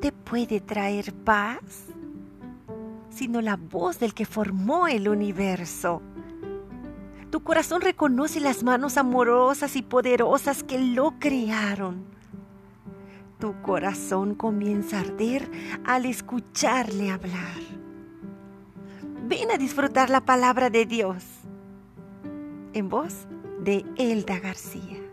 Te puede traer paz, sino la voz del que formó el universo. Tu corazón reconoce las manos amorosas y poderosas que lo crearon. Tu corazón comienza a arder al escucharle hablar. Ven a disfrutar la palabra de Dios. En voz de Elda García.